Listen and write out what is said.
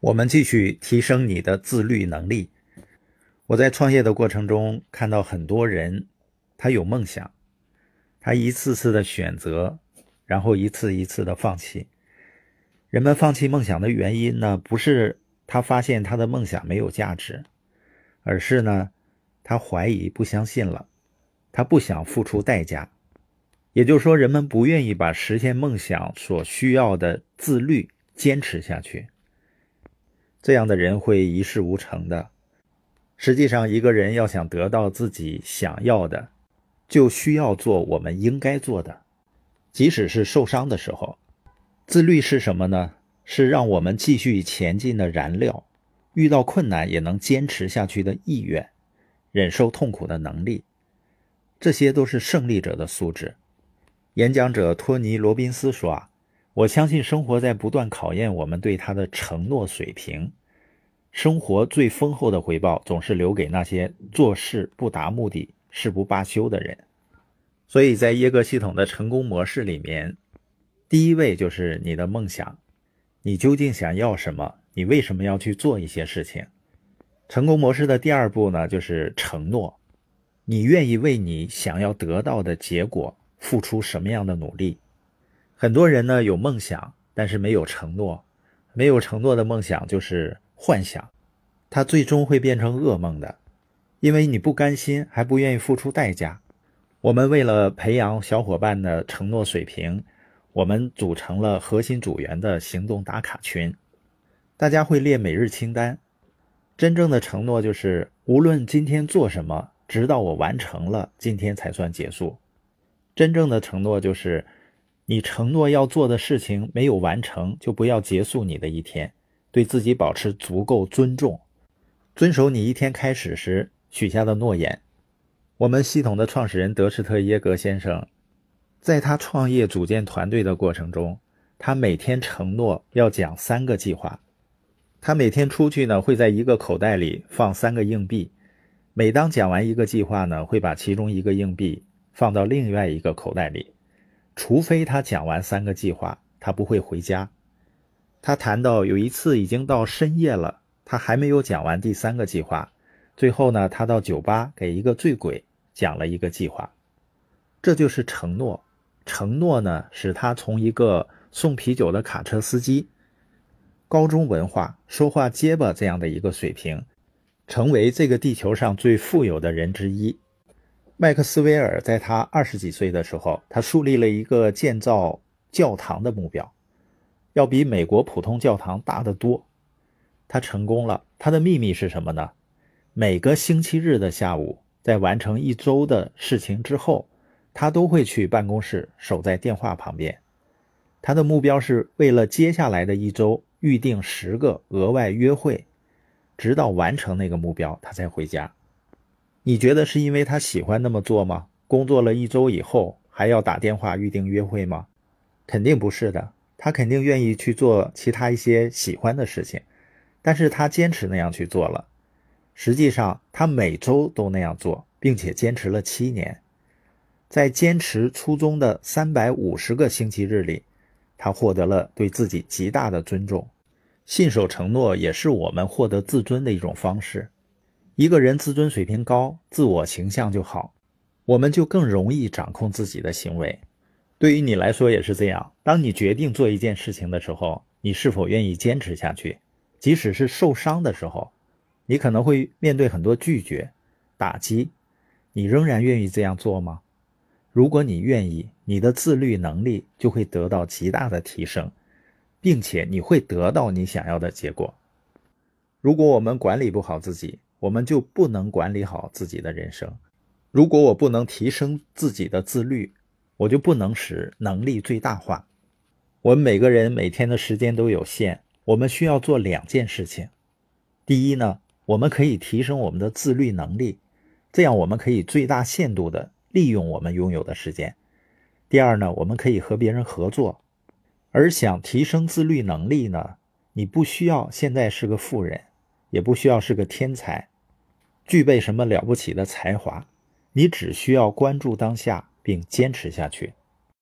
我们继续提升你的自律能力。我在创业的过程中看到很多人，他有梦想，他一次次的选择，然后一次一次的放弃。人们放弃梦想的原因呢，不是他发现他的梦想没有价值，而是呢，他怀疑、不相信了，他不想付出代价。也就是说，人们不愿意把实现梦想所需要的自律坚持下去。这样的人会一事无成的。实际上，一个人要想得到自己想要的，就需要做我们应该做的，即使是受伤的时候。自律是什么呢？是让我们继续前进的燃料，遇到困难也能坚持下去的意愿，忍受痛苦的能力，这些都是胜利者的素质。演讲者托尼·罗宾斯说：“啊，我相信生活在不断考验我们对他的承诺水平。生活最丰厚的回报总是留给那些做事不达目的誓不罢休的人。所以在耶格系统的成功模式里面。”第一位就是你的梦想，你究竟想要什么？你为什么要去做一些事情？成功模式的第二步呢，就是承诺，你愿意为你想要得到的结果付出什么样的努力？很多人呢有梦想，但是没有承诺，没有承诺的梦想就是幻想，它最终会变成噩梦的，因为你不甘心，还不愿意付出代价。我们为了培养小伙伴的承诺水平。我们组成了核心组员的行动打卡群，大家会列每日清单。真正的承诺就是，无论今天做什么，直到我完成了，今天才算结束。真正的承诺就是，你承诺要做的事情没有完成，就不要结束你的一天。对自己保持足够尊重，遵守你一天开始时许下的诺言。我们系统的创始人德施特耶格先生。在他创业组建团队的过程中，他每天承诺要讲三个计划。他每天出去呢，会在一个口袋里放三个硬币。每当讲完一个计划呢，会把其中一个硬币放到另外一个口袋里。除非他讲完三个计划，他不会回家。他谈到有一次已经到深夜了，他还没有讲完第三个计划。最后呢，他到酒吧给一个醉鬼讲了一个计划。这就是承诺。承诺呢，使他从一个送啤酒的卡车司机、高中文化、说话结巴这样的一个水平，成为这个地球上最富有的人之一。麦克斯韦尔在他二十几岁的时候，他树立了一个建造教堂的目标，要比美国普通教堂大得多。他成功了。他的秘密是什么呢？每个星期日的下午，在完成一周的事情之后。他都会去办公室守在电话旁边，他的目标是为了接下来的一周预定十个额外约会，直到完成那个目标他才回家。你觉得是因为他喜欢那么做吗？工作了一周以后还要打电话预定约会吗？肯定不是的，他肯定愿意去做其他一些喜欢的事情，但是他坚持那样去做了。实际上，他每周都那样做，并且坚持了七年。在坚持初衷的三百五十个星期日里，他获得了对自己极大的尊重。信守承诺也是我们获得自尊的一种方式。一个人自尊水平高，自我形象就好，我们就更容易掌控自己的行为。对于你来说也是这样。当你决定做一件事情的时候，你是否愿意坚持下去？即使是受伤的时候，你可能会面对很多拒绝、打击，你仍然愿意这样做吗？如果你愿意，你的自律能力就会得到极大的提升，并且你会得到你想要的结果。如果我们管理不好自己，我们就不能管理好自己的人生。如果我不能提升自己的自律，我就不能使能力最大化。我们每个人每天的时间都有限，我们需要做两件事情。第一呢，我们可以提升我们的自律能力，这样我们可以最大限度的。利用我们拥有的时间。第二呢，我们可以和别人合作。而想提升自律能力呢，你不需要现在是个富人，也不需要是个天才，具备什么了不起的才华，你只需要关注当下并坚持下去。